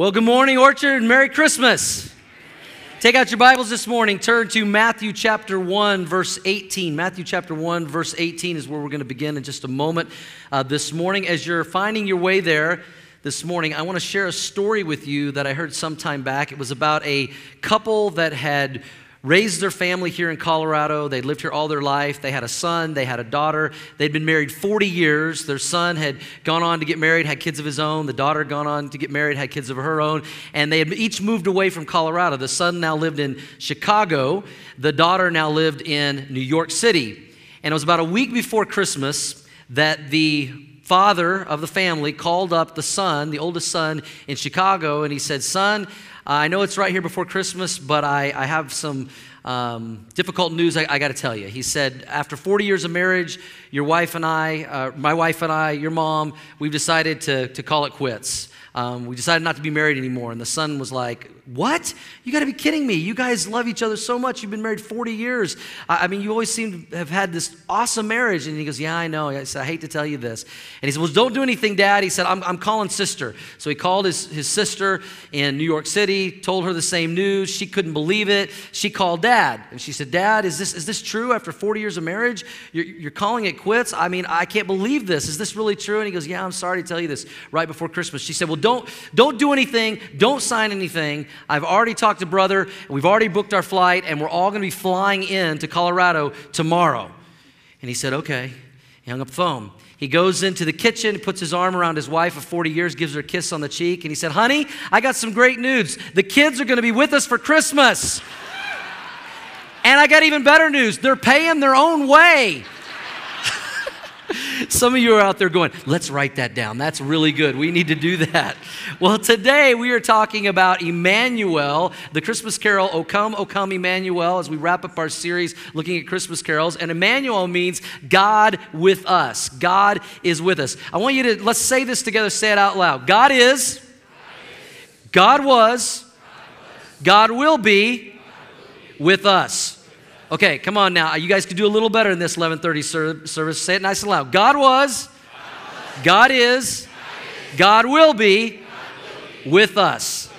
Well, good morning, Orchard, Merry Christmas. Take out your Bibles this morning. Turn to Matthew chapter 1, verse 18. Matthew chapter 1, verse 18 is where we're going to begin in just a moment uh, this morning. As you're finding your way there this morning, I want to share a story with you that I heard some time back. It was about a couple that had raised their family here in Colorado. They'd lived here all their life. They had a son, they had a daughter. They'd been married 40 years. Their son had gone on to get married, had kids of his own. The daughter had gone on to get married, had kids of her own. And they had each moved away from Colorado. The son now lived in Chicago, the daughter now lived in New York City. And it was about a week before Christmas that the father of the family called up the son, the oldest son in Chicago, and he said, Son, I know it's right here before Christmas, but I, I have some um, difficult news I, I got to tell you. He said, After 40 years of marriage, your wife and I, uh, my wife and I, your mom, we've decided to, to call it quits. Um, we decided not to be married anymore. And the son was like, What? You got to be kidding me. You guys love each other so much. You've been married 40 years. I, mean, you always seem to have had this awesome marriage. And he goes, Yeah, I know. I said, I hate to tell you this. And he said, Well, don't do anything, Dad. He said, I'm, I'm calling sister. So he called his, his sister in New York City, told her the same news. She couldn't believe it. She called Dad. And she said, Dad, is this, is this true after 40 years of marriage? You're, you're calling it quits? I mean, I can't believe this. Is this really true? And he goes, Yeah, I'm sorry to tell you this right before Christmas. She said, Well, don't, don't do anything. Don't sign anything. I've already talked to brother. We've already booked our flight, and we're all going to be flying in to Colorado tomorrow. And he said, Okay. He hung up the phone. He goes into the kitchen, puts his arm around his wife of 40 years, gives her a kiss on the cheek, and he said, Honey, I got some great news. The kids are going to be with us for Christmas. And I got even better news. They're paying their own way. Some of you are out there going, let's write that down. That's really good. We need to do that. Well, today we are talking about Emmanuel, the Christmas carol, O Come, O Come, Emmanuel, as we wrap up our series looking at Christmas carols. And Emmanuel means God with us. God is with us. I want you to, let's say this together, say it out loud. God is, God was, God will be with us. Okay, come on now. You guys could do a little better in this 11:30 service. Say it nice and loud. God was, God is, God will be with us.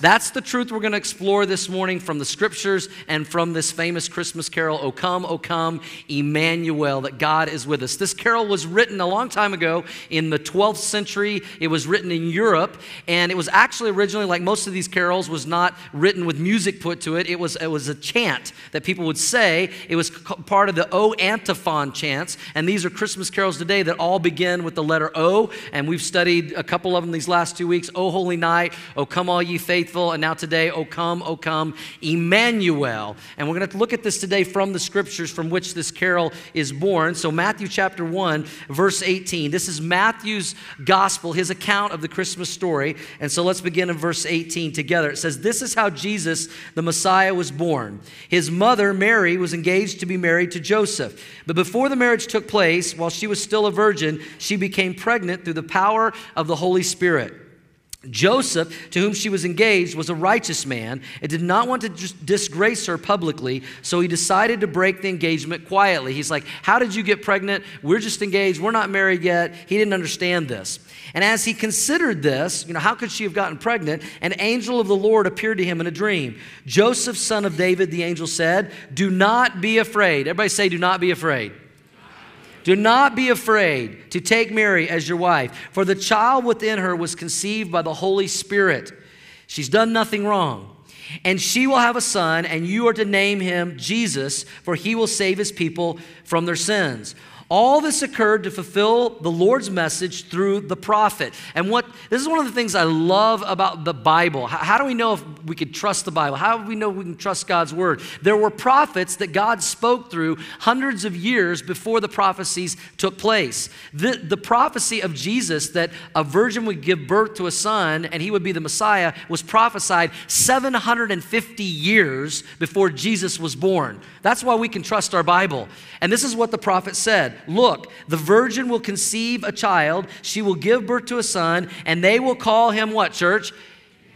That's the truth we're going to explore this morning from the scriptures and from this famous Christmas carol, O Come, O Come, Emmanuel, that God is with us. This carol was written a long time ago in the 12th century. It was written in Europe, and it was actually originally, like most of these carols, was not written with music put to it. It was, it was a chant that people would say. It was part of the O antiphon chants, and these are Christmas carols today that all begin with the letter O, and we've studied a couple of them these last two weeks. O Holy Night, O Come All Ye Faithful, faithful. And now today, O come, O come, Emmanuel. And we're going to look at this today from the scriptures from which this carol is born. So, Matthew chapter 1, verse 18. This is Matthew's gospel, his account of the Christmas story. And so let's begin in verse 18 together. It says, This is how Jesus, the Messiah, was born. His mother, Mary, was engaged to be married to Joseph. But before the marriage took place, while she was still a virgin, she became pregnant through the power of the Holy Spirit. Joseph, to whom she was engaged, was a righteous man and did not want to disgrace her publicly, so he decided to break the engagement quietly. He's like, How did you get pregnant? We're just engaged. We're not married yet. He didn't understand this. And as he considered this, you know, how could she have gotten pregnant? An angel of the Lord appeared to him in a dream. Joseph, son of David, the angel said, Do not be afraid. Everybody say, Do not be afraid. Do not be afraid to take Mary as your wife, for the child within her was conceived by the Holy Spirit. She's done nothing wrong. And she will have a son, and you are to name him Jesus, for he will save his people from their sins. All this occurred to fulfill the Lord's message through the prophet. And what this is one of the things I love about the Bible. How, how, do we know if we can trust the Bible? How do we know we can trust God's word? There were prophets that God spoke through hundreds of years before the prophecies took place. The, the prophecy of Jesus that a virgin would give birth to a son and he would be the Messiah was prophesied 750 years before Jesus was born. That's why we can trust our Bible. And this is what the prophet said Look, the virgin will conceive a child, she will give birth to a son, and they will call him what, church?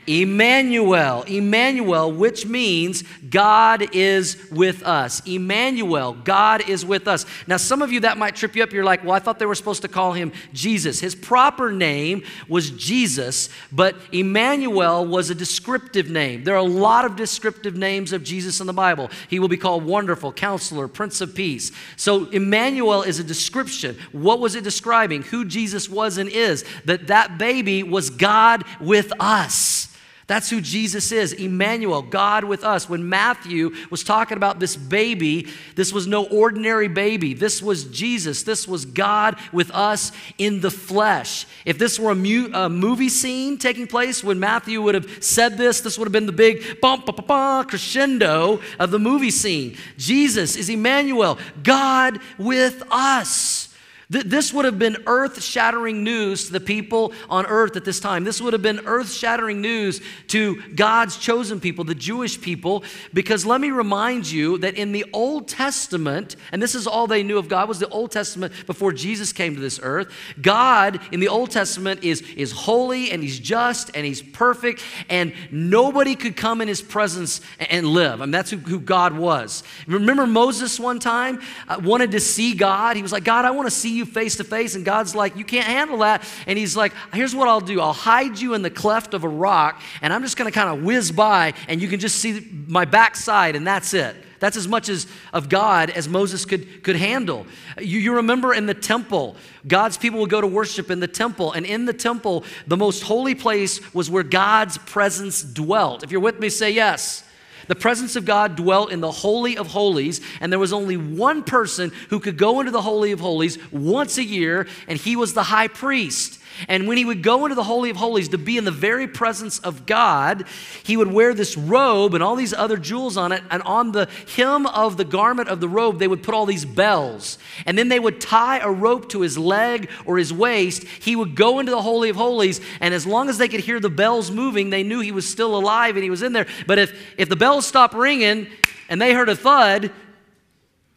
Emmanuel, Emmanuel, which means God is with us. Emmanuel, God is with us. Now, some of you that might trip you up. You're like, well, I thought they were supposed to call him Jesus. His proper name was Jesus, but Emmanuel was a descriptive name. There are a lot of descriptive names of Jesus in the Bible. He will be called Wonderful, Counselor, Prince of Peace. So, Emmanuel is a description. What was it describing? Who Jesus was and is. That that baby was God with us. That's who Jesus is, Emmanuel, God with us. When Matthew was talking about this baby, this was no ordinary baby. This was Jesus. This was God with us in the flesh. If this were a, mu- a movie scene taking place, when Matthew would have said this, this would have been the big bum, ba, ba, ba, crescendo of the movie scene. Jesus is Emmanuel, God with us. This would have been earth shattering news to the people on earth at this time. This would have been earth shattering news to God's chosen people, the Jewish people, because let me remind you that in the Old Testament, and this is all they knew of God was the Old Testament before Jesus came to this earth. God in the Old Testament is, is holy and he's just and he's perfect, and nobody could come in his presence and live. I mean, that's who, who God was. Remember Moses one time uh, wanted to see God? He was like, God, I want to see you face to face. And God's like, You can't handle that. And He's like, Here's what I'll do I'll hide you in the cleft of a rock, and I'm just going to kind of whiz by, and you can just see my backside, and that's it. That's as much as of God as Moses could, could handle. You, you remember in the temple, God's people would go to worship in the temple. And in the temple, the most holy place was where God's presence dwelt. If you're with me, say yes. The presence of God dwelt in the Holy of Holies, and there was only one person who could go into the Holy of Holies once a year, and he was the high priest. And when he would go into the Holy of Holies to be in the very presence of God, he would wear this robe and all these other jewels on it. And on the hem of the garment of the robe, they would put all these bells. And then they would tie a rope to his leg or his waist. He would go into the Holy of Holies. And as long as they could hear the bells moving, they knew he was still alive and he was in there. But if, if the bells stopped ringing and they heard a thud,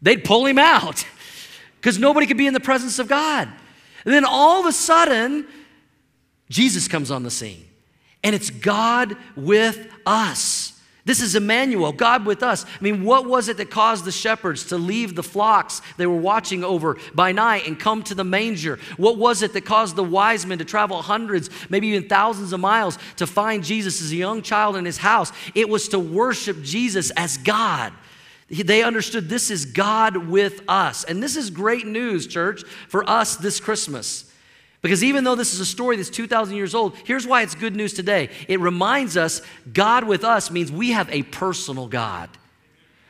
they'd pull him out because nobody could be in the presence of God. And then all of a sudden, Jesus comes on the scene. And it's God with us. This is Emmanuel, God with us. I mean, what was it that caused the shepherds to leave the flocks they were watching over by night and come to the manger? What was it that caused the wise men to travel hundreds, maybe even thousands of miles to find Jesus as a young child in his house? It was to worship Jesus as God. They understood this is God with us. And this is great news, church, for us this Christmas. Because even though this is a story that's 2,000 years old, here's why it's good news today. It reminds us God with us means we have a personal God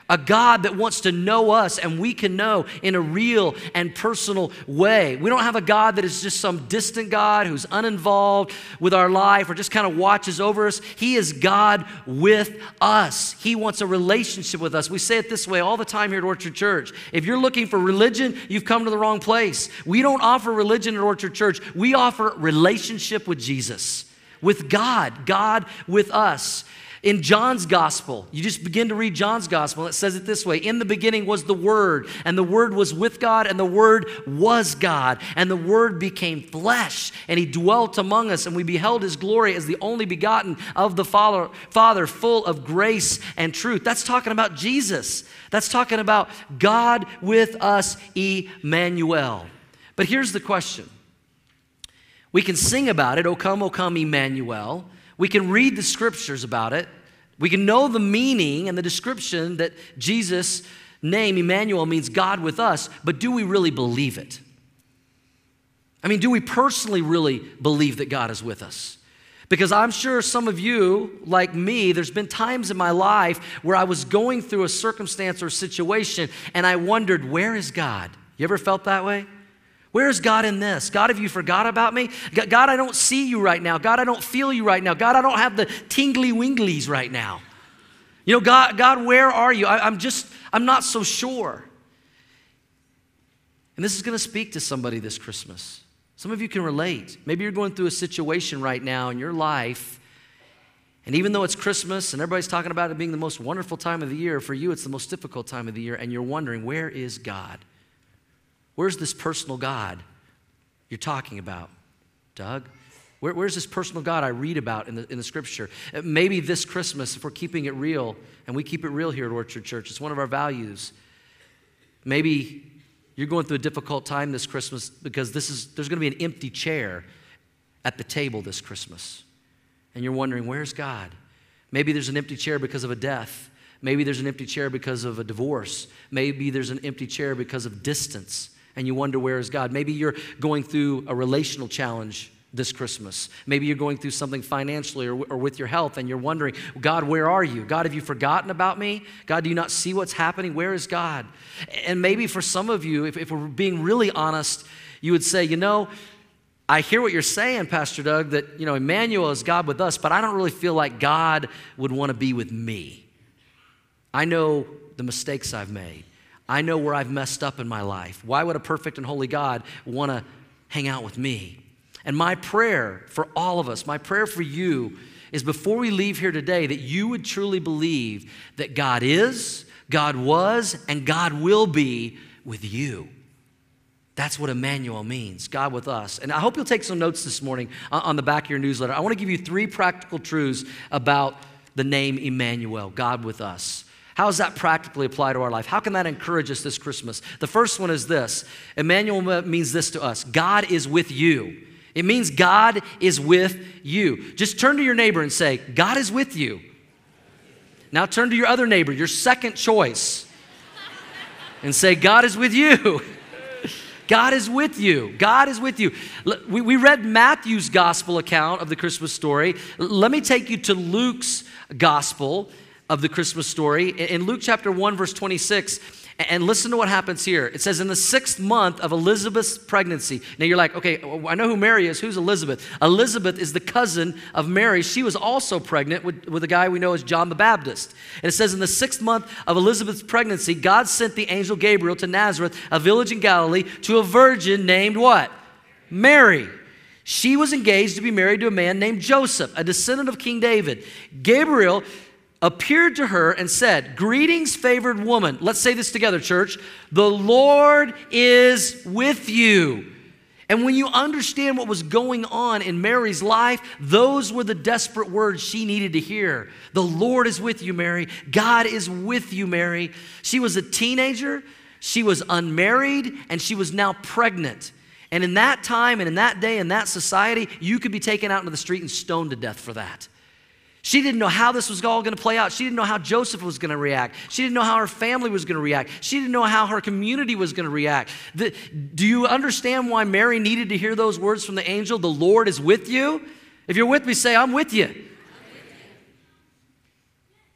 a God that wants to know us and we can know in a real and personal way. We don't have a God that is just some distant God who's uninvolved with our life or just kind of watches over us. He is God with us. He wants a relationship with us. We say it this way all the time here at Orchard Church. If you're looking for religion, you've come to the wrong place. We don't offer religion at Orchard Church, we offer relationship with Jesus with God, God with us. In John's gospel, you just begin to read John's gospel, it says it this way In the beginning was the Word, and the Word was with God, and the Word was God, and the Word became flesh, and He dwelt among us, and we beheld His glory as the only begotten of the Father, Father full of grace and truth. That's talking about Jesus. That's talking about God with us, Emmanuel. But here's the question we can sing about it, O come, O come, Emmanuel. We can read the scriptures about it. We can know the meaning and the description that Jesus' name, Emmanuel, means God with us, but do we really believe it? I mean, do we personally really believe that God is with us? Because I'm sure some of you, like me, there's been times in my life where I was going through a circumstance or situation and I wondered, where is God? You ever felt that way? Where is God in this? God, have you forgot about me? God, I don't see you right now. God, I don't feel you right now. God, I don't have the tingly winglies right now. You know, God, God, where are you? I, I'm just, I'm not so sure. And this is going to speak to somebody this Christmas. Some of you can relate. Maybe you're going through a situation right now in your life. And even though it's Christmas and everybody's talking about it being the most wonderful time of the year, for you it's the most difficult time of the year, and you're wondering, where is God? Where's this personal God you're talking about, Doug? Where, where's this personal God I read about in the, in the scripture? Uh, maybe this Christmas, if we're keeping it real, and we keep it real here at Orchard Church, it's one of our values. Maybe you're going through a difficult time this Christmas because this is, there's going to be an empty chair at the table this Christmas. And you're wondering, where's God? Maybe there's an empty chair because of a death. Maybe there's an empty chair because of a divorce. Maybe there's an empty chair because of distance. And you wonder, where is God? Maybe you're going through a relational challenge this Christmas. Maybe you're going through something financially or, or, with your health and you're wondering, God, where are you? God, have you forgotten about me? God, do you not see what's happening? Where is God? And maybe for some of you, if, if we're being really honest, you would say, you know, I hear what you're saying, Pastor Doug, that, you know, Emmanuel is God with us, but I don't really feel like God would want to be with me. I know the mistakes I've made. I know where I've messed up in my life. Why would a perfect and holy God want to hang out with me? And my prayer for all of us, my prayer for you, is before we leave here today, that you would truly believe that God is, God was, and God will be with you. That's what Emmanuel means, God with us. And I hope you'll take some notes this morning uh, on the back of your newsletter. I want to give you three practical truths about the name Emmanuel, God with us. How does that practically apply to our life? How can that encourage us this Christmas? The first one is this Emmanuel means this to us God is with you. It means God is with you. Just turn to your neighbor and say, God is with you. Now turn to your other neighbor, your second choice, and say, God is with you. God is with you. God is with you. We read Matthew's gospel account of the Christmas story. Let me take you to Luke's gospel of the Christmas story. In Luke chapter 1, verse 26, and listen to what happens here. It says, in the sixth month of Elizabeth's pregnancy. Now you're like, okay, I know who Mary is. Who's Elizabeth? Elizabeth is the cousin of Mary. She was also pregnant with, with a guy we know as John the Baptist. And it says, in the sixth month of Elizabeth's pregnancy, God sent the angel Gabriel to Nazareth, a village in Galilee, to a virgin named what? Mary. She was engaged to be married to a man named Joseph, a descendant of King David. Gabriel appeared to her and said, Greetings, favored woman. Let's say this together, church. The Lord is with you. And when you understand what was going on in Mary's life, those were the desperate words she needed to hear. The Lord is with you, Mary. God is with you, Mary. She was a teenager, she was unmarried, and she was now pregnant. And in that time and in that day, in that society, you could be taken out into the street and stoned to death for that. She didn't know how this was all going to play out. She didn't know how Joseph was going to react. She didn't know how her family was going to react. She didn't know how her community was going to react. The, do you understand why Mary needed to hear those words from the angel? The Lord is with you. If you're with me, say, I'm with you.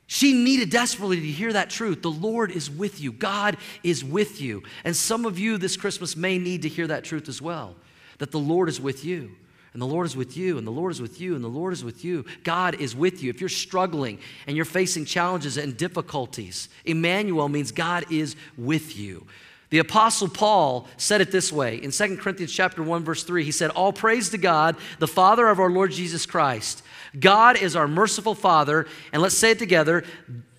She needed desperately to hear that truth. The Lord is with you. God is with you. And some of you this Christmas may need to hear that truth as well that the Lord is with you and the Lord is with you, and the Lord is with you, and the Lord is with you. God is with you. If you're struggling and you're facing challenges and difficulties, Emmanuel means God is with you. The apostle Paul said it this way in 2 Corinthians chapter 1 verse 3. He said, "All praise to God, the Father of our Lord Jesus Christ. God is our merciful Father, and let's say it together,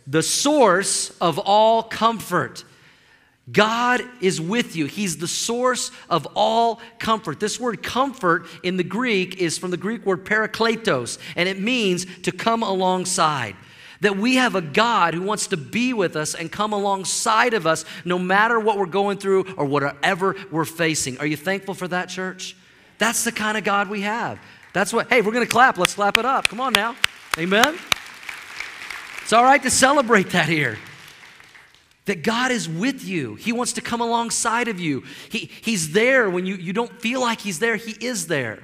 the source of all comfort." God is with you. He's the source of all comfort. This word comfort in the Greek is from the Greek word parakletos, and it means to come alongside. That we have a God who wants to be with us and come alongside of us no matter what we're going through or whatever we're facing. Are you thankful for that, church? That's the kind of God we have. That's what, hey, we're going to clap. Let's clap it up. Come on now. Amen. It's all right to celebrate that here. That God is with you. He wants to come alongside of you. He, he's there when you, you don't feel like He's there, He is there.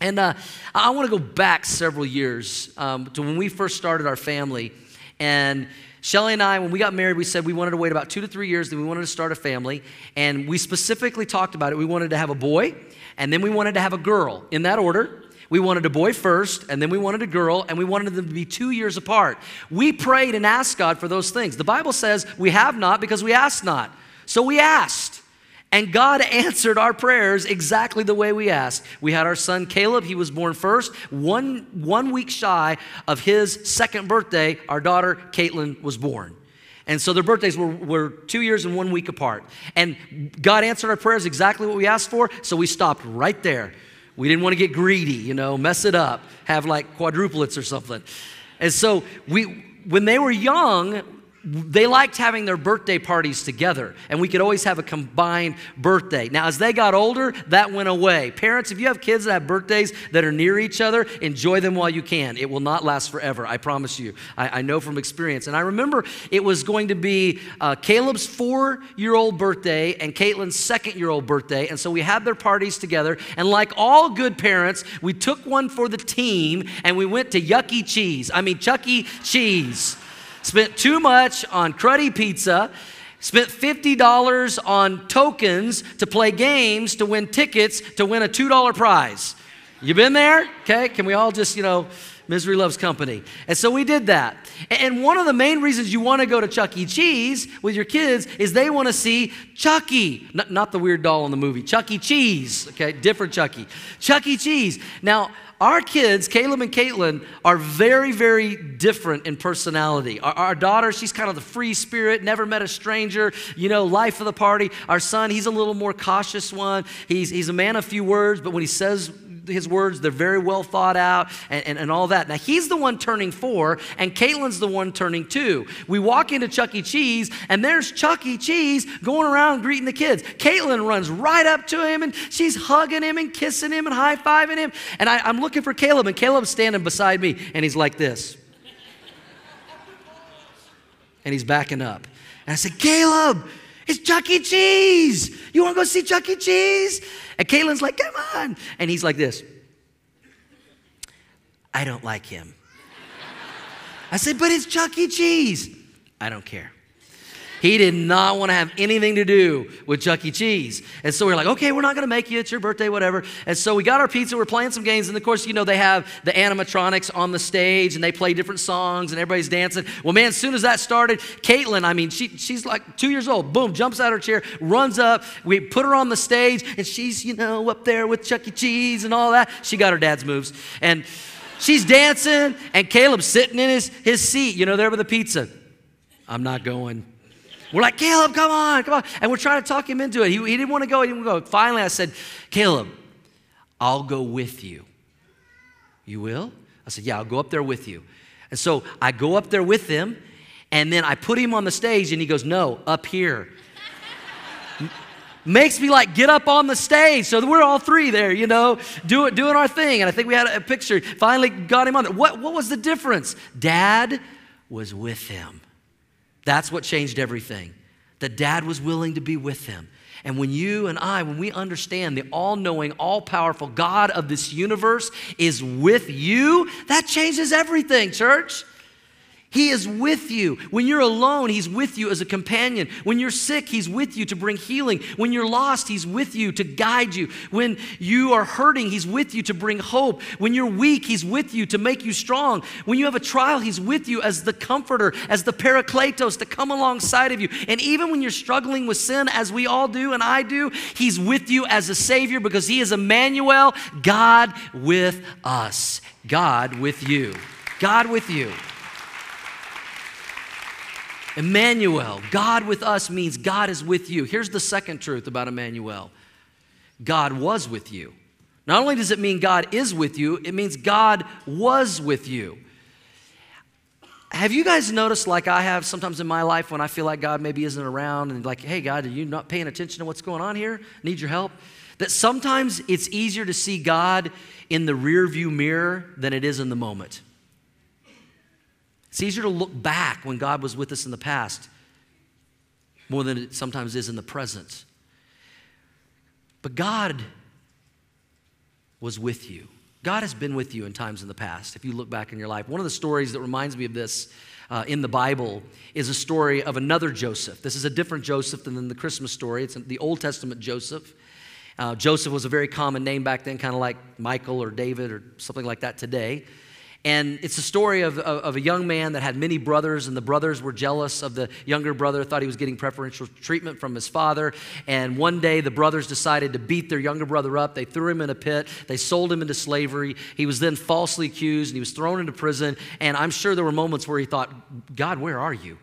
And uh, I want to go back several years um, to when we first started our family. And Shelly and I, when we got married, we said we wanted to wait about two to three years, then we wanted to start a family. And we specifically talked about it. We wanted to have a boy, and then we wanted to have a girl in that order. We wanted a boy first, and then we wanted a girl, and we wanted them to be two years apart. We prayed and asked God for those things. The Bible says we have not because we asked not. So we asked. And God answered our prayers exactly the way we asked. We had our son Caleb, he was born first. One, one week shy of his second birthday, our daughter Caitlin was born. And so their birthdays were, were two years and one week apart. And God answered our prayers exactly what we asked for, so we stopped right there We didn't want to get greedy, you know, mess it up, have like quadruplets or something. And so we, when they were young, they liked having their birthday parties together, and we could always have a combined birthday. Now, as they got older, that went away. Parents, if you have kids that have birthdays that are near each other, enjoy them while you can. It will not last forever, I promise you. I, I know from experience. And I remember it was going to be uh, Caleb's four year old birthday and Caitlin's second year old birthday, and so we had their parties together. And like all good parents, we took one for the team and we went to Yucky Cheese. I mean, Chuck E. Cheese spent too much on cruddy pizza, spent $50 on tokens to play games to win tickets to win a $2 prize. You been there? Okay, can we all just, you know, misery loves company. And so we did that. And one of the main reasons you want to go to Chuck E. Cheese with your kids is they want to see Chucky, not, not the weird doll in the movie, Chuck E. Cheese, okay, different Chucky. Chuck E. Cheese. Now, our kids, Caleb and Caitlin, are very, very different in personality. Our, our, daughter, she's kind of the free spirit, never met a stranger, you know, life of the party. Our son, he's a little more cautious one. He's, he's a man of few words, but when he says his words, they're very well thought out and, and, and, all that. Now, he's the one turning four, and Caitlin's the one turning two. We walk into Chuck E. Cheese, and there's Chuck E. Cheese going around greeting the kids. Caitlin runs right up to him, and she's hugging him and kissing him and high fiving him. And I, I'm looking for Caleb, and Caleb's standing beside me, and he's like this. and he's backing up. And I said, Caleb, it's Chuck E. Cheese. You want to go see Chuck E. Cheese? And Caitlin's like, come on. And he's like this I don't like him. I said, but it's Chuck E. Cheese. I don't care. He did not want to have anything to do with Chuck E. Cheese. And so we are like, okay, we're not going to make you. It's your birthday, whatever. And so we got our pizza. We're playing some games. And of course, you know, they have the animatronics on the stage and they play different songs and everybody's dancing. Well, man, as soon as that started, Caitlin, I mean, she, she's like two years old. Boom, jumps out of her chair, runs up. We put her on the stage and she's, you know, up there with Chuck E. Cheese and all that. She got her dad's moves. And she's dancing and Caleb's sitting in his, his seat, you know, there with the pizza. I'm not going. We're like, Caleb, come on, come on. And we're trying to talk him into it. He, he didn't want to go. He didn't want to go. Finally, I said, Caleb, I'll go with you. You will? I said, Yeah, I'll go up there with you. And so I go up there with him, and then I put him on the stage, and he goes, No, up here. Makes me like get up on the stage. So we're all three there, you know, doing, doing our thing. And I think we had a picture. Finally got him on there. What, what was the difference? Dad was with him. That's what changed everything. That dad was willing to be with him. And when you and I, when we understand the all knowing, all powerful God of this universe is with you, that changes everything, church. He is with you. When you're alone, He's with you as a companion. When you're sick, He's with you to bring healing. When you're lost, He's with you to guide you. When you are hurting, He's with you to bring hope. When you're weak, He's with you to make you strong. When you have a trial, He's with you as the comforter, as the parakletos to come alongside of you. And even when you're struggling with sin, as we all do and I do, He's with you as a Savior because He is Emmanuel, God with us. God with you. God with you. Emmanuel, God with us means God is with you. Here's the second truth about Emmanuel God was with you. Not only does it mean God is with you, it means God was with you. Have you guys noticed, like I have sometimes in my life, when I feel like God maybe isn't around and like, hey, God, are you not paying attention to what's going on here? Need your help? That sometimes it's easier to see God in the rear view mirror than it is in the moment. It's easier to look back when God was with us in the past more than it sometimes is in the present. But God was with you. God has been with you in times in the past, if you look back in your life. One of the stories that reminds me of this uh, in the Bible is a story of another Joseph. This is a different Joseph than the Christmas story, it's the Old Testament Joseph. Uh, Joseph was a very common name back then, kind of like Michael or David or something like that today. And it's a story of, of, of, a young man that had many brothers, and the brothers were jealous of the younger brother, thought he was getting preferential treatment from his father. And one day, the brothers decided to beat their younger brother up. They threw him in a pit, they sold him into slavery. He was then falsely accused, and he was thrown into prison. And I'm sure there were moments where he thought, God, where are you?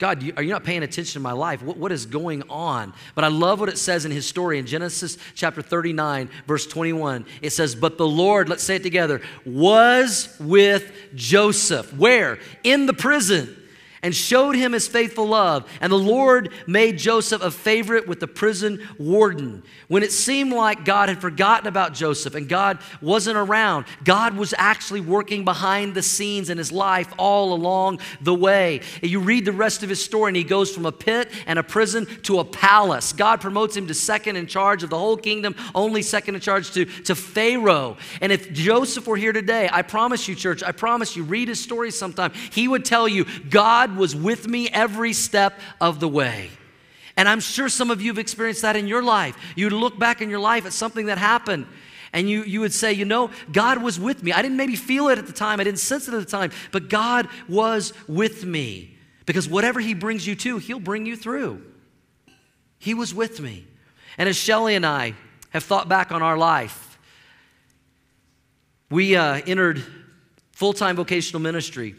God, are you not paying attention to my life? What, what is going on? But I love what it says in his story in Genesis chapter 39, verse 21. It says, But the Lord, let's say it together, was with Joseph. Where? In the prison and showed him his faithful love. And the Lord made Joseph a favorite with the prison warden. When it seemed like God had forgotten about Joseph and God wasn't around, God was actually working behind the scenes in his life all along the way. You read the rest of his story, and he goes from a pit and a prison to a palace. God promotes him to second in charge of the whole kingdom, only second in charge to, to Pharaoh. And if Joseph were here today, I promise you, church, I promise you, read his story sometime, he would tell you, God was with me every step of the way. And I'm sure some of you have experienced that in your life. You'd look back in your life at something that happened and you, you would say, you know, God was with me. I didn't maybe feel it at the time, I didn't sense it at the time, but God was with me. Because whatever He brings you to, He'll bring you through. He was with me. And as Shelly and I have thought back on our life, we uh, entered full time vocational ministry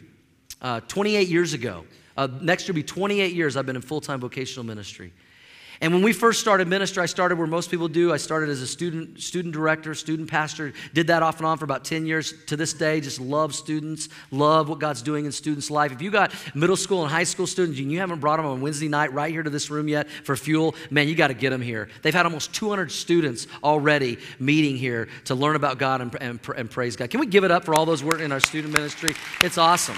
uh, 28 years ago. Uh, next year will be 28 years I've been in full time vocational ministry. And when we first started ministry, I started where most people do. I started as a student, student director, student pastor. Did that off and on for about 10 years. To this day, just love students, love what God's doing in students' life. If you got middle school and high school students and you haven't brought them on Wednesday night right here to this room yet for fuel, man, you got to get them here. They've had almost 200 students already meeting here to learn about God and, and, and praise God. Can we give it up for all those working in our student ministry? It's awesome.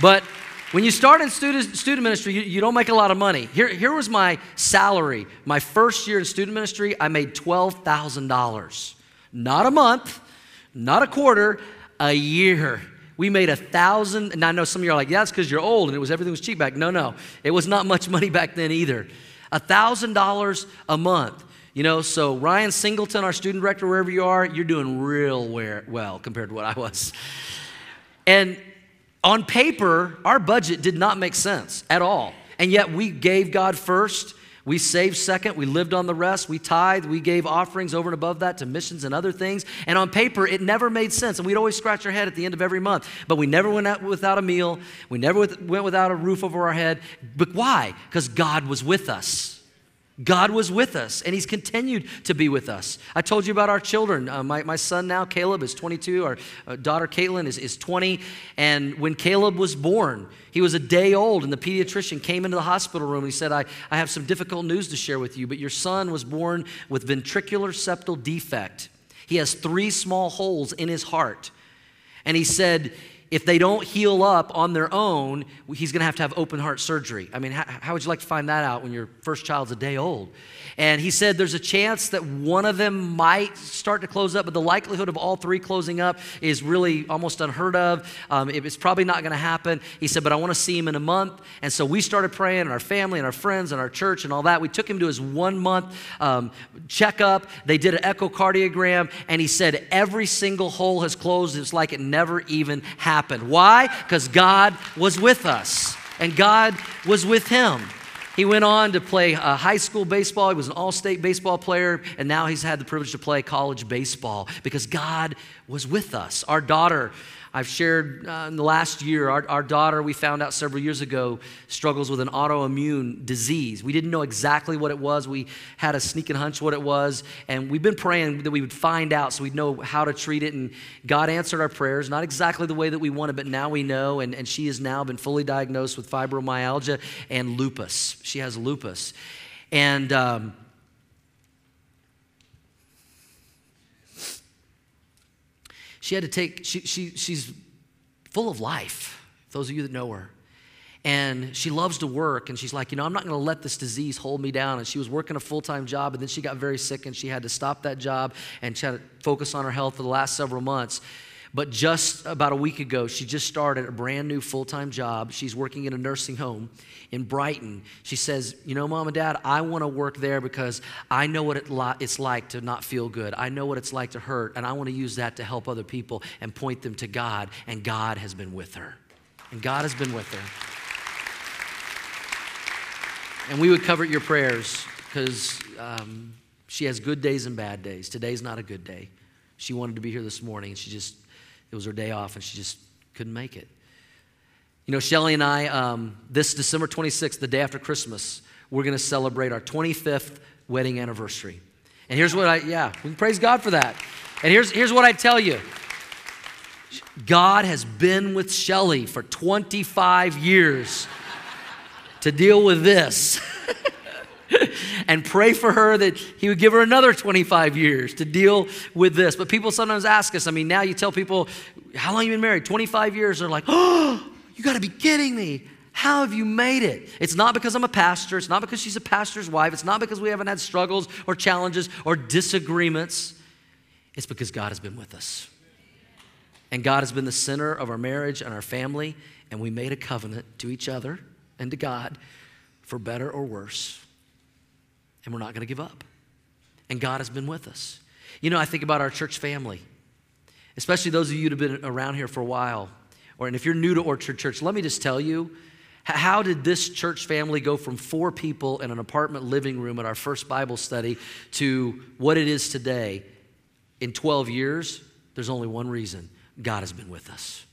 But when you start in student, student ministry, you, you, don't make a lot of money. Here, here was my salary. My first year in student ministry, I made $12,000. Not a month, not a quarter, a year. We made a thousand, and I know some of you are like, yeah, that's because you're old and it was everything was cheap back. No, no, it was not much money back then either. A thousand dollars a month. You know, so Ryan Singleton, our student director, wherever you are, you're doing real well compared to what I was. And on paper, our budget did not make sense at all. And yet we gave God first. We saved second. We lived on the rest. We tithed. We gave offerings over and above that to missions and other things. And on paper, it never made sense. And we'd always scratch our head at the end of every month. But we never went out without a meal. We never went without a roof over our head. But why? Because God was with us. God was with us, and He's continued to be with us. I told you about our children. Uh, my, my son now, Caleb, is 22. Our uh, daughter, Caitlin, is, is 20. And when Caleb was born, he was a day old, and the pediatrician came into the hospital room and he said, I, I have some difficult news to share with you, but your son was born with ventricular septal defect. He has three small holes in his heart. And he said, if they don't heal up on their own, he's going to have to have open heart surgery. I mean, how, how, would you like to find that out when your first child's a day old? And he said there's a chance that one of them might start to close up, but the likelihood of all three closing up is really almost unheard of. Um, it's probably not going to happen. He said, but I want to see him in a month. And so we started praying, and our family and our friends and our church and all that. We took him to his one month um, checkup. They did an echocardiogram, and he said every single hole has closed. It's like it never even happened. Why? Because God was with us, and God was with him. He went on to play uh, high school baseball. He was an all state baseball player, and now he's had the privilege to play college baseball because God was with us. Our daughter, I've shared uh, in the last year, our, our daughter, we found out several years ago, struggles with an autoimmune disease. We didn't know exactly what it was. We had a sneaking hunch what it was, and we've been praying that we would find out so we'd know how to treat it. And God answered our prayers, not exactly the way that we wanted, but now we know. And, and she has now been fully diagnosed with fibromyalgia and lupus. She has lupus. And, um, She had to take, she, she, she's full of life, those of you that know her. And she loves to work, and she's like, you know, I'm not gonna let this disease hold me down. And she was working a full time job, and then she got very sick, and she had to stop that job and she had to focus on her health for the last several months. But just about a week ago, she just started a brand new full time job. She's working in a nursing home in Brighton. She says, You know, mom and dad, I want to work there because I know what it's like to not feel good. I know what it's like to hurt, and I want to use that to help other people and point them to God. And God has been with her. And God has been with her. And we would covet your prayers because um, she has good days and bad days. Today's not a good day. She wanted to be here this morning, and she just it was her day off, and she just couldn't make it. You know, Shelly and I, um, this December 26th, the day after Christmas, we're going to celebrate our 25th wedding anniversary. And here's what I, yeah, we can praise God for that. And here's, here's what I tell you God has been with Shelly for 25 years to deal with this. and pray for her that he would give her another 25 years to deal with this. But people sometimes ask us, I mean, now you tell people, how long you been married? 25 years. They're like, oh, you got to be kidding me. How have you made it? It's not because I'm a pastor. It's not because she's a pastor's wife. It's not because we haven't had struggles or challenges or disagreements. It's because God has been with us. And God has been the center of our marriage and our family. And we made a covenant to each other and to God for better or worse and we're not going to give up. And God has been with us. You know, I think about our church family, especially those of you that have been around here for a while. Or, and if you're new to Orchard Church, let me just tell you how did this church family go from four people in an apartment living room at our first Bible study to what it is today? In 12 years, there's only one reason God has been with us.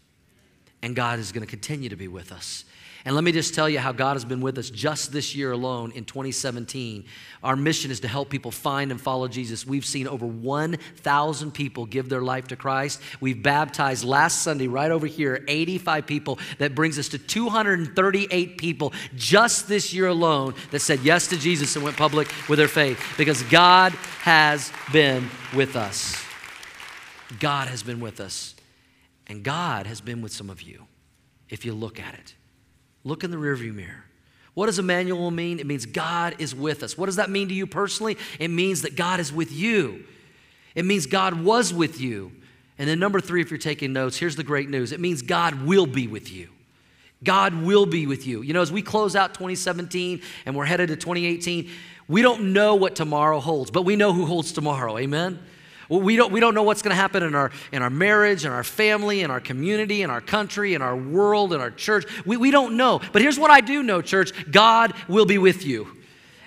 And God is going to continue to be with us. And let me just tell you how God has been with us just this year alone in 2017. Our mission is to help people find and follow Jesus. We've seen over 1,000 people give their life to Christ. We've baptized last Sunday, right over here, 85 people. That brings us to 238 people just this year alone that said yes to Jesus and went public with their faith because God has been with us. God has been with us. And God has been with some of you if you look at it. Look in the rearview mirror. What does Emmanuel mean? It means God is with us. What does that mean to you personally? It means that God is with you. It means God was with you. And then, number three, if you're taking notes, here's the great news it means God will be with you. God will be with you. You know, as we close out 2017 and we're headed to 2018, we don't know what tomorrow holds, but we know who holds tomorrow. Amen? We don't, we don't know what's going to happen in our, in our marriage, in our family, in our community, in our country, in our world, in our church. We, we don't know. But here's what I do know, church God will be with you.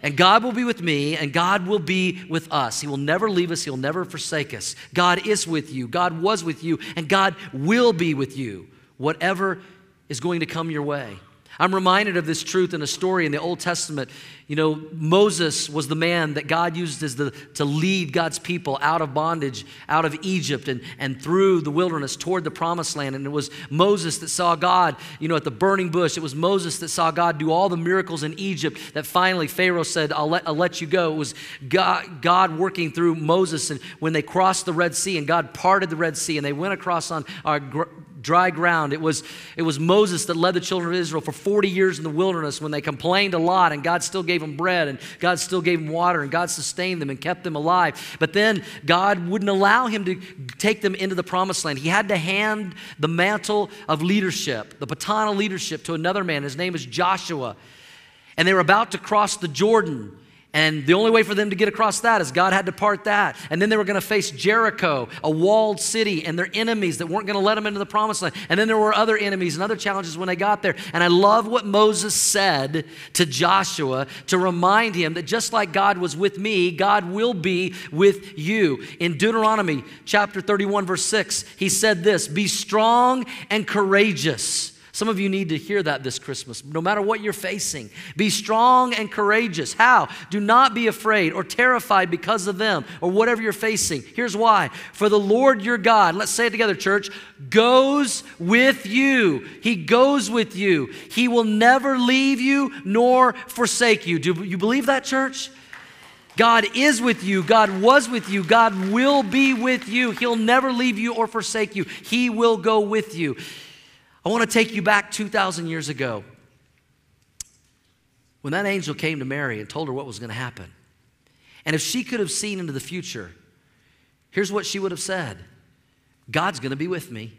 And God will be with me, and God will be with us. He will never leave us, He'll never forsake us. God is with you, God was with you, and God will be with you, whatever is going to come your way. I'm reminded of this truth in a story in the Old Testament. You know, Moses was the man that God used as the, to lead God's people out of bondage, out of Egypt, and, and through the wilderness toward the promised land. And it was Moses that saw God, you know, at the burning bush. It was Moses that saw God do all the miracles in Egypt that finally Pharaoh said, I'll let, I'll let you go. It was God, God working through Moses. And when they crossed the Red Sea and God parted the Red Sea and they went across on uh, our dry ground. It was, it was Moses that led the children of Israel for 40 years in the wilderness when they complained a lot, and God still gave them bread, and God still gave them water, and God sustained them and kept them alive. But then God wouldn't allow him to take them into the promised land. He had to hand the mantle of leadership, the baton of leadership, to another man. His name is Joshua. And they were about to cross the Jordan. And the only way for them to get across that is God had to part that. And then they were going to face Jericho, a walled city, and their enemies that weren't going to let them into the promised land. And then there were other enemies and other challenges when they got there. And I love what Moses said to Joshua to remind him that just like God was with me, God will be with you. In Deuteronomy chapter 31, verse 6, he said this Be strong and courageous. Some of you need to hear that this Christmas, no matter what you're facing. Be strong and courageous. How? Do not be afraid or terrified because of them or whatever you're facing. Here's why. For the Lord your God, let's say it together, church, goes with you. He goes with you. He will never leave you nor forsake you. Do you believe that, church? God is with you. God was with you. God will be with you. He'll never leave you or forsake you. He will go with you. I want to take you back 2,000 years ago when that angel came to Mary and told her what was going to happen. And if she could have seen into the future, here's what she would have said God's going to be with me.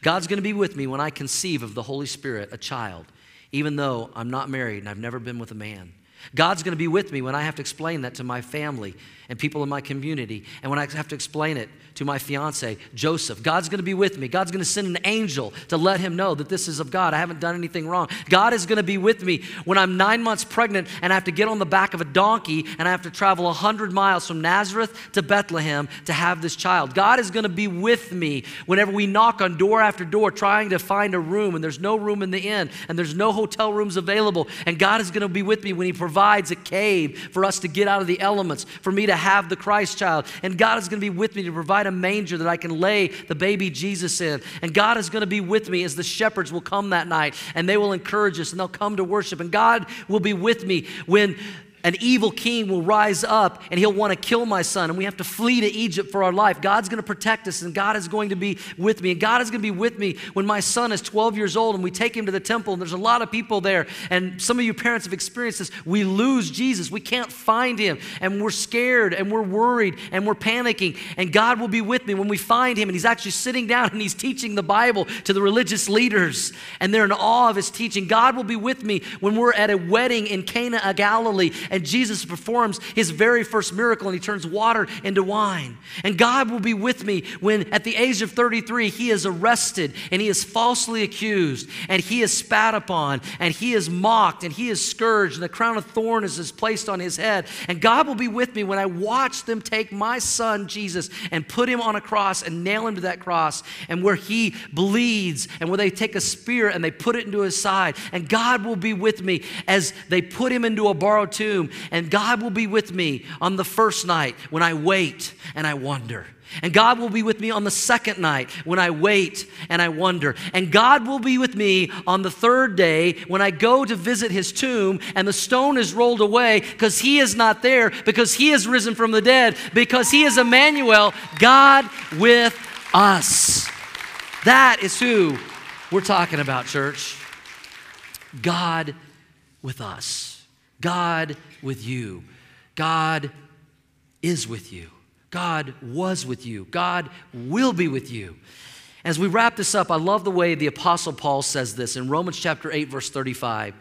God's going to be with me when I conceive of the Holy Spirit, a child, even though I'm not married and I've never been with a man. God's going to be with me when I have to explain that to my family and people in my community, and when I have to explain it to my fiance, Joseph. God's going to be with me. God's going to send an angel to let him know that this is of God. I haven't done anything wrong. God is going to be with me when I'm nine months pregnant and I have to get on the back of a donkey and I have to travel 100 miles from Nazareth to Bethlehem to have this child. God is going to be with me whenever we knock on door after door trying to find a room and there's no room in the inn and there's no hotel rooms available. And God is going to be with me when He provides a cave for us to get out of the elements, for me to have the Christ child. And God is going to be with me to provide a manger that I can lay the baby Jesus in. And God is going to be with me as the shepherds will come that night and they will encourage us and they'll come to worship. And God will be with me when an evil king will rise up and he'll want to kill my son, and we have to flee to Egypt for our life. God's going to protect us, and God is going to be with me. And God is going to be with me when my son is 12 years old and we take him to the temple, and there's a lot of people there. And some of you parents have experienced this. We lose Jesus, we can't find him, and we're scared, and we're worried, and we're panicking. And God will be with me when we find him, and he's actually sitting down and he's teaching the Bible to the religious leaders, and they're in awe of his teaching. God will be with me when we're at a wedding in Cana of Galilee and Jesus performs his very first miracle and he turns water into wine. And God will be with me when at the age of 33 he is arrested and he is falsely accused and he is spat upon and he is mocked and he is scourged and the crown of thorns is placed on his head. And God will be with me when I watch them take my son Jesus and put him on a cross and nail him to that cross and where he bleeds and where they take a spear and they put it into his side. And God will be with me as they put him into a borrowed tomb and God will be with me on the first night when I wait and I wonder. And God will be with me on the second night when I wait and I wonder. And God will be with me on the third day when I go to visit his tomb and the stone is rolled away because he is not there, because he is risen from the dead, because he is Emmanuel, God with us. That is who we're talking about, church. God with us. God with you. God is with you. God was with you. God will be with you. As we wrap this up, I love the way the Apostle Paul says this in Romans chapter 8, verse 35.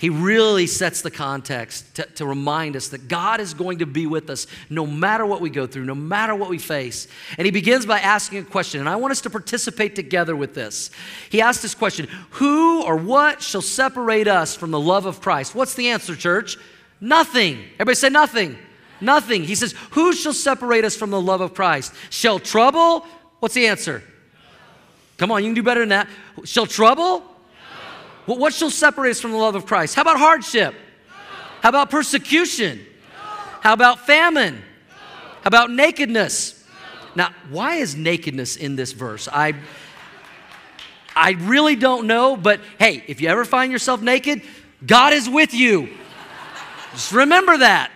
He really sets the context to, to, remind us that God is going to be with us no matter what we go through, no matter what we face. And he begins by asking a question, and I want us to participate together with this. He asked this question Who or what shall separate us from the love of Christ? What's the answer, church? Nothing. Everybody say nothing. Nothing. He says, Who shall separate us from the love of Christ? Shall trouble? What's the answer? Come on, you can do better than that. Shall trouble? No. What shall separate us from the love of Christ? How about hardship? No. How about persecution? No. How about famine? How about nakedness? Now, why is nakedness in this verse? I I really don't know, but hey, if you ever find yourself naked, God is with you. Just remember that.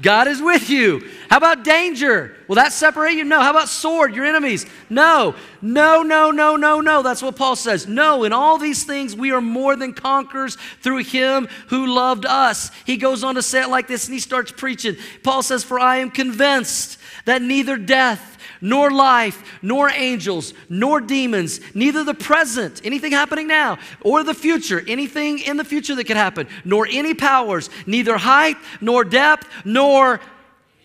God is with you. How about danger? Will that separate you? No. How about sword, your enemies? No. No, no, no, no, no. That's what Paul says. No, in all these things we are more than conquerors through him who loved us. He goes on to say it like this and he starts preaching. Paul says, For I am convinced that neither death, nor life, nor angels, nor demons, neither the present, anything happening now, or the future, anything in the future that could happen, nor any powers, neither height, nor depth, nor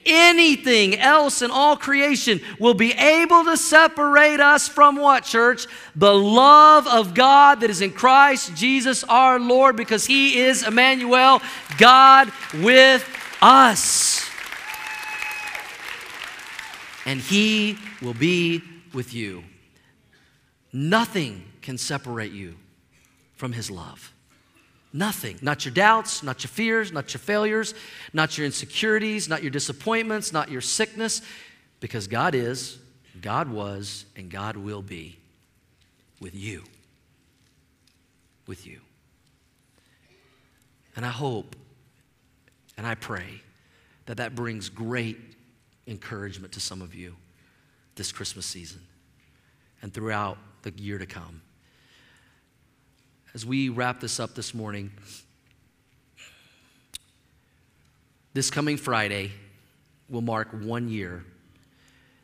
anything else in all creation will be able to separate us from what, church? The love of God that is in Christ Jesus our Lord, because He is Emmanuel, God with us and He will be with you. Nothing can separate you from His love. Nothing. Not your doubts, not your fears, not your failures, not your insecurities, not your disappointments, not your sickness, because God is, God was, and God will be with you. With you. And I hope and I pray that that brings great encouragement to some of you this Christmas season and throughout the year to come. As we wrap this up this morning, this coming Friday will mark one year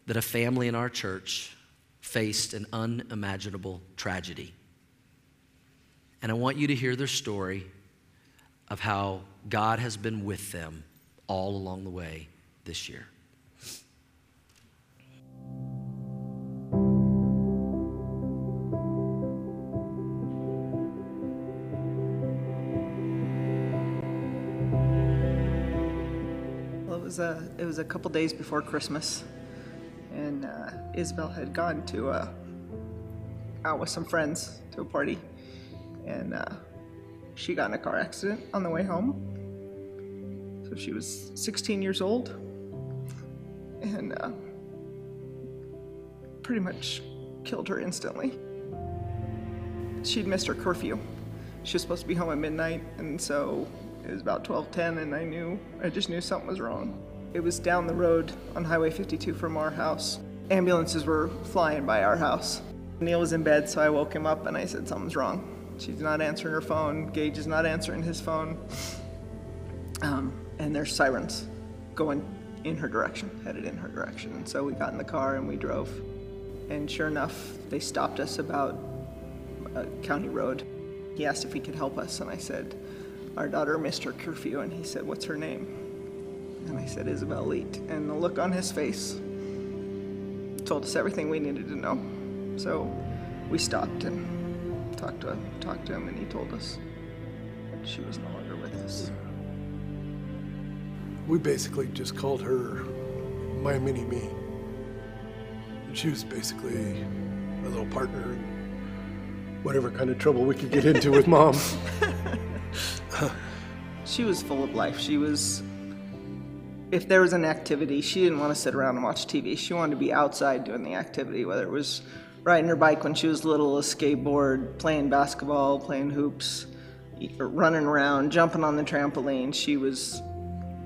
that a family in our church faced an unimaginable tragedy. And I want you to hear their story of how God has been with them all along the way this year. A it was a couple days before Christmas, and uh, Isabel had gone to uh, out with some friends to a party, and uh, she got in a car accident on the way home. So she was 16 years old, and uh, pretty much killed her instantly. She'd missed her curfew. She was supposed to be home at midnight, and so it was about 12:10, and I knew I just knew something was wrong. It was down the road on Highway 52 from our house. Ambulances were flying by our house. Neil was in bed, so I woke him up and I said something's wrong. She's not answering her phone. Gage is not answering his phone. Um, and there's sirens going in her direction, headed in her direction. And so we got in the car and we drove. And sure enough, they stopped us about a county road. He asked if he could help us, and I said, Our daughter missed her curfew. And he said, What's her name? And I said, Isabel Leet. And the look on his face told us everything we needed to know. So we stopped and talked to, talked to him, and he told us that she was no longer with us. We basically just called her my mini me. And she was basically a little partner in whatever kind of trouble we could get into with mom. She was full of life. She was, if there was an activity, she didn't want to sit around and watch TV. She wanted to be outside doing the activity, whether it was riding her bike when she was little, a skateboard, playing basketball, playing hoops, running around, jumping on the trampoline. She was,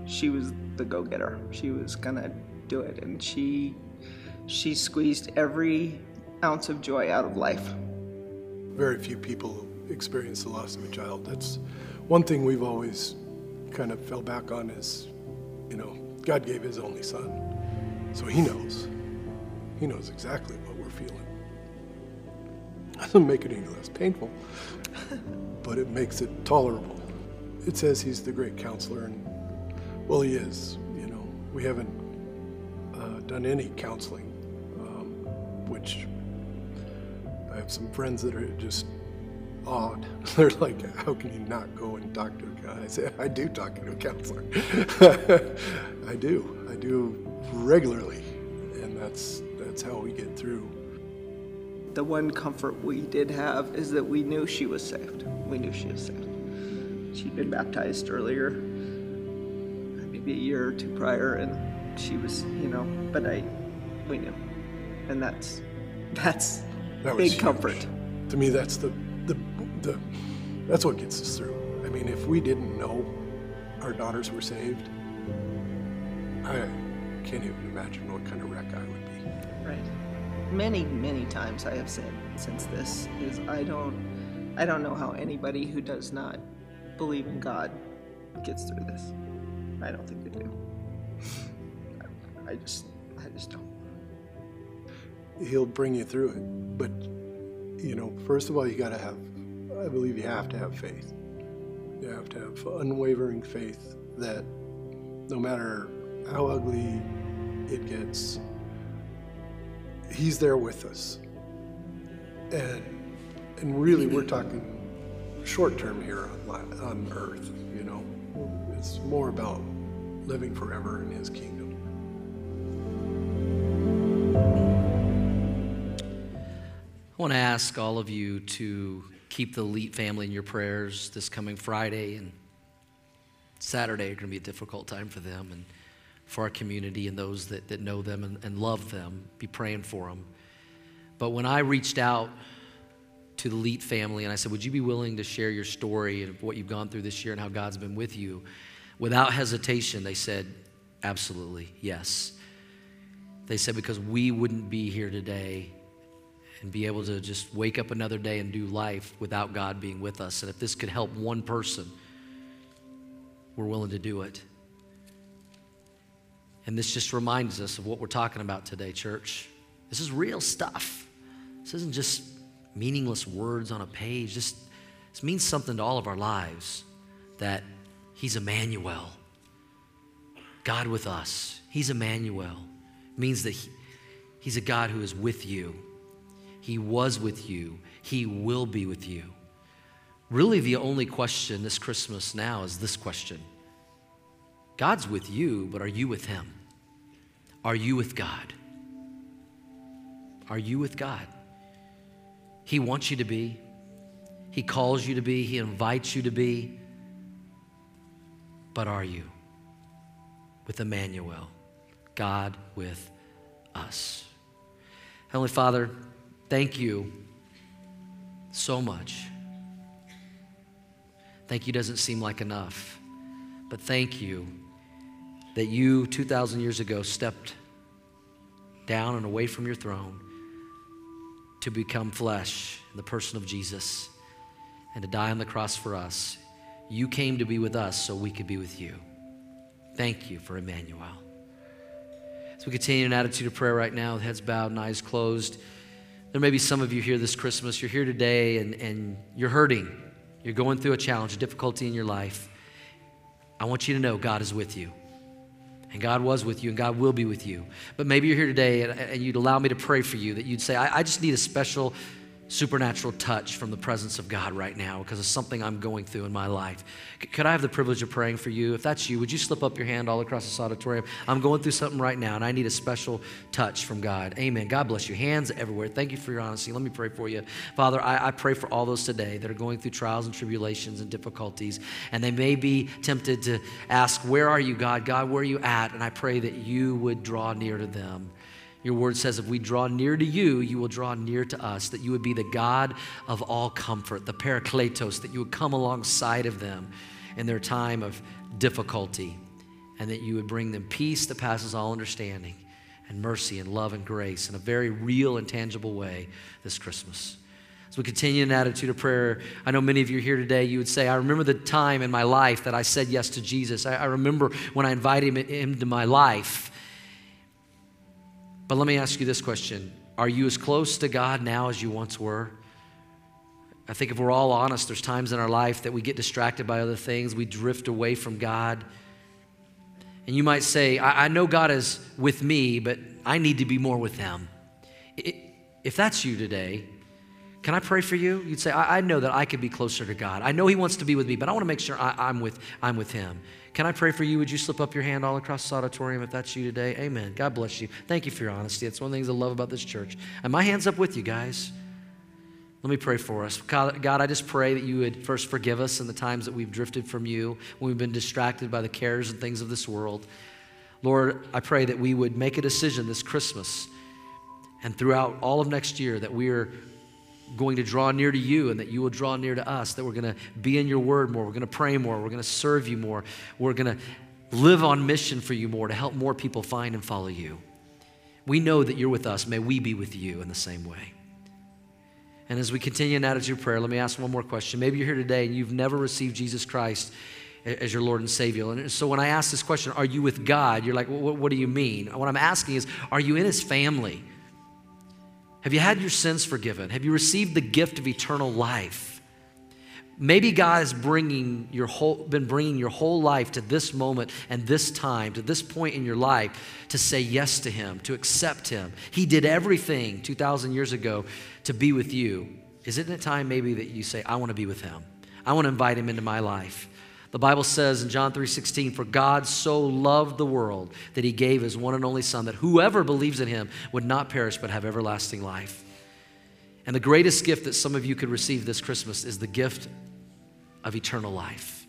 she was the go-getter. She was gonna do it, and she, she squeezed every ounce of joy out of life. Very few people experience the loss of a child. That's one thing we've always kind of fell back on is, you know, God gave his only son. So he knows. He knows exactly what we're feeling. Doesn't make it any less painful, but it makes it tolerable. It says he's the great counselor, and well, he is. You know, we haven't uh, done any counseling, um, which I have some friends that are just awed. They're like, "How can you not go and talk to a guy?" I say, "I do talk to a counselor. I do. I do regularly, and that's that's how we get through." The one comfort we did have is that we knew she was saved. We knew she was saved. She'd been baptized earlier, maybe a year or two prior, and she was, you know, but I, we knew. And that's, that's That big huge. comfort. To me, that's the, the, that's what gets us through. I mean, if we didn't know our daughters were saved, I can't even imagine what kind of wreck I would be. Right. Many, many times I have said since this is I don't, I don't know how anybody who does not believe in God gets through this. I don't think they do. I- I just, I just don't. He'll bring you through it. But, you know, first of all, you got to have, I believe you have to have faith. You have to have unwavering faith that no matter how ugly it gets, He's there with us. And, and really, we're talking short term here on, on earth, you know. It's more about living forever in His kingdom. I want to ask all of you to keep the Leet family in your prayers this coming Friday and Saturday are going to be a difficult time for them and for our community and those that, that know them and, and love them. Be praying for them. But when I reached out to the Leet family and I said, Would you be willing to share your story of what you've gone through this year and how God's been with you? Without hesitation, they said, Absolutely, yes. They said, Because we wouldn't be here today and be able to just wake up another day and do life without God being with us. And if this could help one person, we're willing to do it. And this just reminds us of what we're talking about today, church. This is real stuff. This isn't just meaningless words on a page. This, this means something to all of our lives. that He's Emmanuel, God with us. He's Emmanuel. It means that he, He's a God who is with you. He was with you. He will be with you. Really, the only question this Christmas now is this question God's with you, but are you with Him? Are you with God? Are you with God? He wants you to be. He calls you to be. He invites you to be. But are you with Emmanuel, God with us? Heavenly Father, thank you so much. Thank you doesn't seem like enough, but thank you that you 2,000 years ago stepped down and away from your throne to become flesh the person of Jesus and to die on the cross for us. You came to be with us so we could be with you. Thank you for Emmanuel. As we continue in an attitude of prayer right now, with heads bowed and eyes closed, there may be some of you here this Christmas. You're here today and, and you're hurting. You're going through a challenge, a difficulty in your life. I want you to know God is with you. And God was with you, and God will be with you. But maybe you're here today and, and you'd allow me to pray for you, that you'd say, I, I just need a special supernatural touch from the presence of God right now because of something I'm going through in my life. C- could I have the privilege of praying for you? If that's you, would you slip up your hand all across this auditorium? I'm going through something right now and I need a special touch from God. Amen. God bless you. Hands everywhere. Thank you for your honesty. Let me pray for you. Father, I, I pray for all those today that are going through trials and tribulations and difficulties, and they may be tempted to ask, Where are you, God? God, where are you at? And I pray that you would draw near to them. Your word says, if we draw near to you, you will draw near to us, that you would be the God of all comfort, the Parakletos, that you would come alongside of them in their time of difficulty, and that you would bring them peace that passes all understanding, and mercy and love and grace in a very real and tangible way this Christmas. As we continue in an attitude of prayer, I know many of you here today, you would say, I remember the time in my life that I said yes to Jesus. I, I remember when I invited him into my life. But let me ask you this question Are you as close to God now as you once were? I think if we're all honest, there's times in our life that we get distracted by other things, we drift away from God. And you might say, I, I know God is with me, but I need to be more with Him. If that's you today, can I pray for you? You'd say, I, I, know that I could be closer to God. I know He wants to be with me, but I want to make sure I, am with, I'm with Him. Can I pray for you? Would you slip up your hand all across this auditorium if that's you today? Amen. God bless you. Thank you for your honesty. It's one of the things I love about this church. And my hand's up with you guys. Let me pray for us. God, God, I just pray that you would first forgive us in the times that we've drifted from you, when we've been distracted by the cares and things of this world. Lord, I pray that we would make a decision this Christmas and throughout all of next year that we are going to draw near to you and that you will draw near to us, that we're going to be in your word more, we're going to pray more, we're going to serve you more, we're going to live on mission for you more to help more people find and follow you. We know that you're with us. May we be with you in the same way. And as we continue in attitude prayer, let me ask one more question. Maybe you're here today and you've never received Jesus Christ as your Lord and Savior. And so when I ask this question, are you with God? You're like, what do you mean? What I'm asking is, are you in His family? Have you had your sins forgiven? Have you received the gift of eternal life? Maybe God has bringing your whole, been bringing your whole life to this moment and this time, to this point in your life, to say yes to Him, to accept Him. He did everything 2,000 years ago to be with you. Isn't it time maybe that you say, I want to be with Him? I want to invite Him into my life. The Bible says in John 3:16, "For God so loved the world that he gave his one and only son that whoever believes in him would not perish but have everlasting life." And the greatest gift that some of you could receive this Christmas is the gift of eternal life.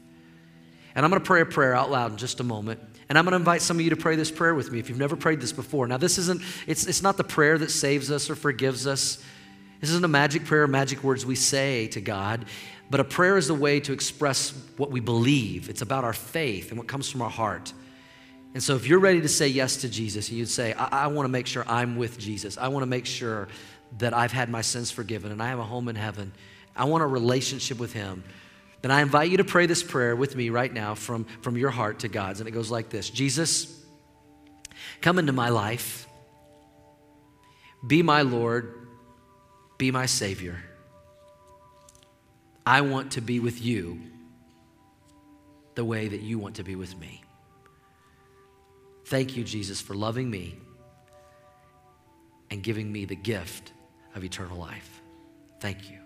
And I'm going to pray a prayer out loud in just a moment. And I'm going to invite some of you to pray this prayer with me if you've never prayed this before. Now, this isn't, it's, it's not the prayer that saves us or forgives us. This isn't a magic prayer, magic words we say to God. But a prayer is a way to express what we believe. It's about our faith and what comes from our heart. And so, if you're ready to say yes to Jesus, and you'd say, I, I want to make sure I'm with Jesus, I want to make sure that I've had my sins forgiven and I have a home in heaven, I want a relationship with Him, then I invite you to pray this prayer with me right now from, from your heart to God's. And it goes like this Jesus, come into my life, be my Lord, be my Savior. I want to be with you the way that you want to be with me. Thank you, Jesus, for loving me and giving me the gift of eternal life. Thank you.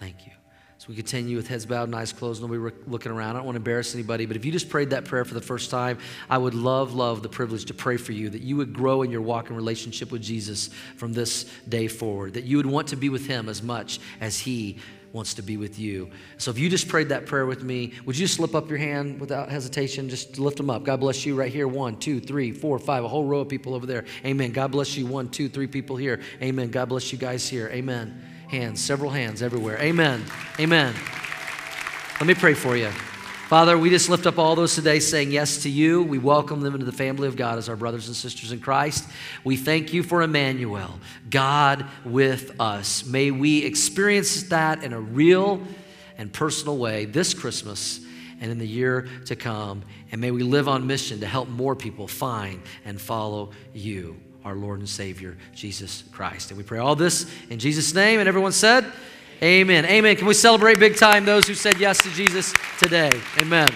Thank you. So we continue with heads bowed and eyes closed, nobody looking around. I don't want to embarrass anybody, but if you just prayed that prayer for the first time, I would love, love the privilege to pray for you that you would grow in your walk and relationship with Jesus from this day forward, that you would want to be with Him as much as He wants to be with you. So if you just prayed that prayer with me, would you slip up your hand without hesitation? Just lift them up. God bless you right here. One, two, three, four, five. A whole row of people over there. Amen. God bless you. One, two, three people here. Amen. God bless you guys here. Amen hands, several hands everywhere. Amen. Amen. Let me pray for you. Father, we just lift up all those today saying yes to you. We welcome them into the family of God as our brothers and sisters in Christ. We thank you for Emmanuel, God with us. May we experience that in a real and personal way this Christmas and in the year to come. And may we live on mission to help more people find and follow you our Lord and Savior, Jesus Christ. And we pray all this in Jesus' name. And everyone said, Amen. Amen. Can we celebrate big time those who said yes to Jesus today? Amen.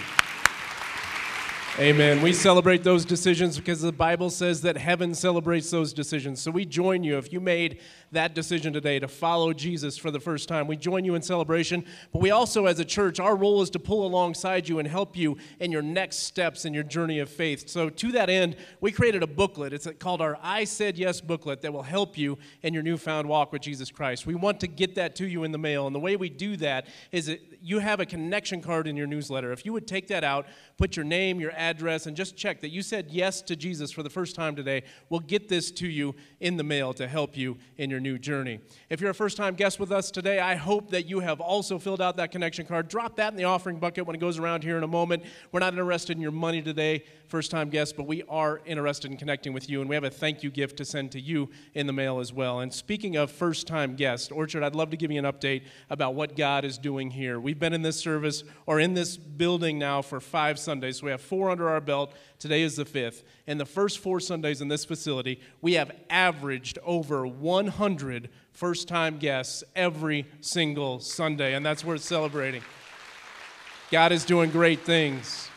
Amen. We celebrate those decisions because the Bible says that heaven celebrates those decisions. So we join you. If you made that decision today to follow Jesus for the first time, we join you in celebration. But we also, as a church, our role is to pull alongside you and help you in your next steps in your journey of faith. So to that end, we created a booklet. It's called our I Said Yes booklet that will help you in your newfound walk with Jesus Christ. We want to get that to you in the mail. And the way we do that is that you have a connection card in your newsletter. If you would take that out, put your name, your address, and just check that you said yes to Jesus for the first time today, we'll get this to you in the mail to help you in your new journey. If you're a first time guest with us today, I hope that you have also filled out that connection card. Drop that in the offering bucket when it goes around here in a moment. We're not interested in your money today, first time guest, but we are interested in connecting with you, and we have a thank you gift to send to you in the mail as well. And speaking of first time guests, Orchard, I'd love to give you an update about what God is doing here. We We've been in this service or in this building now for five Sundays. So we have four under our belt. Today is the fifth. And the first four Sundays in this facility, we have averaged over 100 first time guests every single Sunday. And that's worth celebrating. God is doing great things.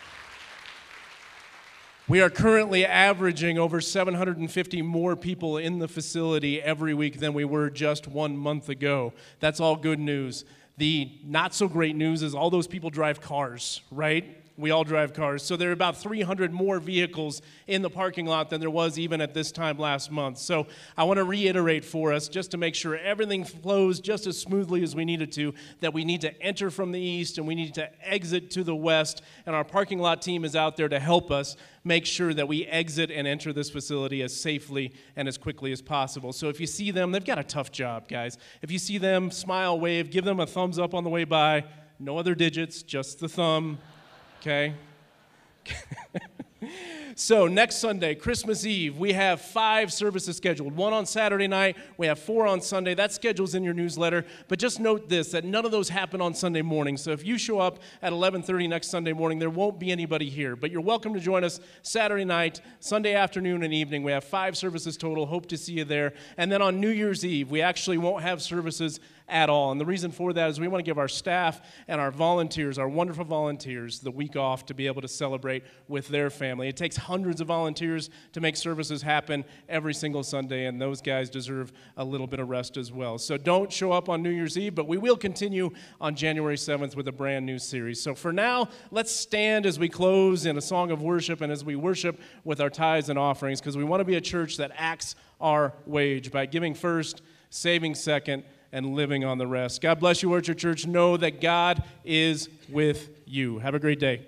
We are currently averaging over 750 more people in the facility every week than we were just one month ago. That's all good news. The not so great news is all those people drive cars, right? We all drive cars. So there are about 300 more vehicles in the parking lot than there was even at this time last month. So I want to reiterate for us, just to make sure everything flows just as smoothly as we need it to, that we need to enter from the east and we need to exit to the west. And our parking lot team is out there to help us make sure that we exit and enter this facility as safely and as quickly as possible. So if you see them, they've got a tough job, guys. If you see them, smile, wave, give them a thumbs up on the way by. No other digits, just the thumb okay? so, next Sunday, Christmas Eve, we have five services scheduled. One on Saturday night, we have four on Sunday. That schedule's in your newsletter. But just note this that none of those happen on Sunday morning. So if you show up at 11:30 next Sunday morning, there won't be anybody here. But you're welcome to join us Saturday night, Sunday afternoon and evening. We have five services total. Hope to see you there. And then on New Year's Eve, we actually won't have services at all. And the reason for that is we want to give our staff and our volunteers, our wonderful volunteers, the week off to be able to celebrate with their family. It takes hundreds of volunteers to make services happen every single Sunday, and those guys deserve a little bit of rest as well. So don't show up on New Year's Eve, but we will continue on January 7th with a brand new series. So for now, let's stand as we close in a song of worship and as we worship with our tithes and offerings, because we want to be a church that acts our wage by giving first, saving second, and living on the rest. God bless you, Orchard Church. Know that God is with you. Have a great day.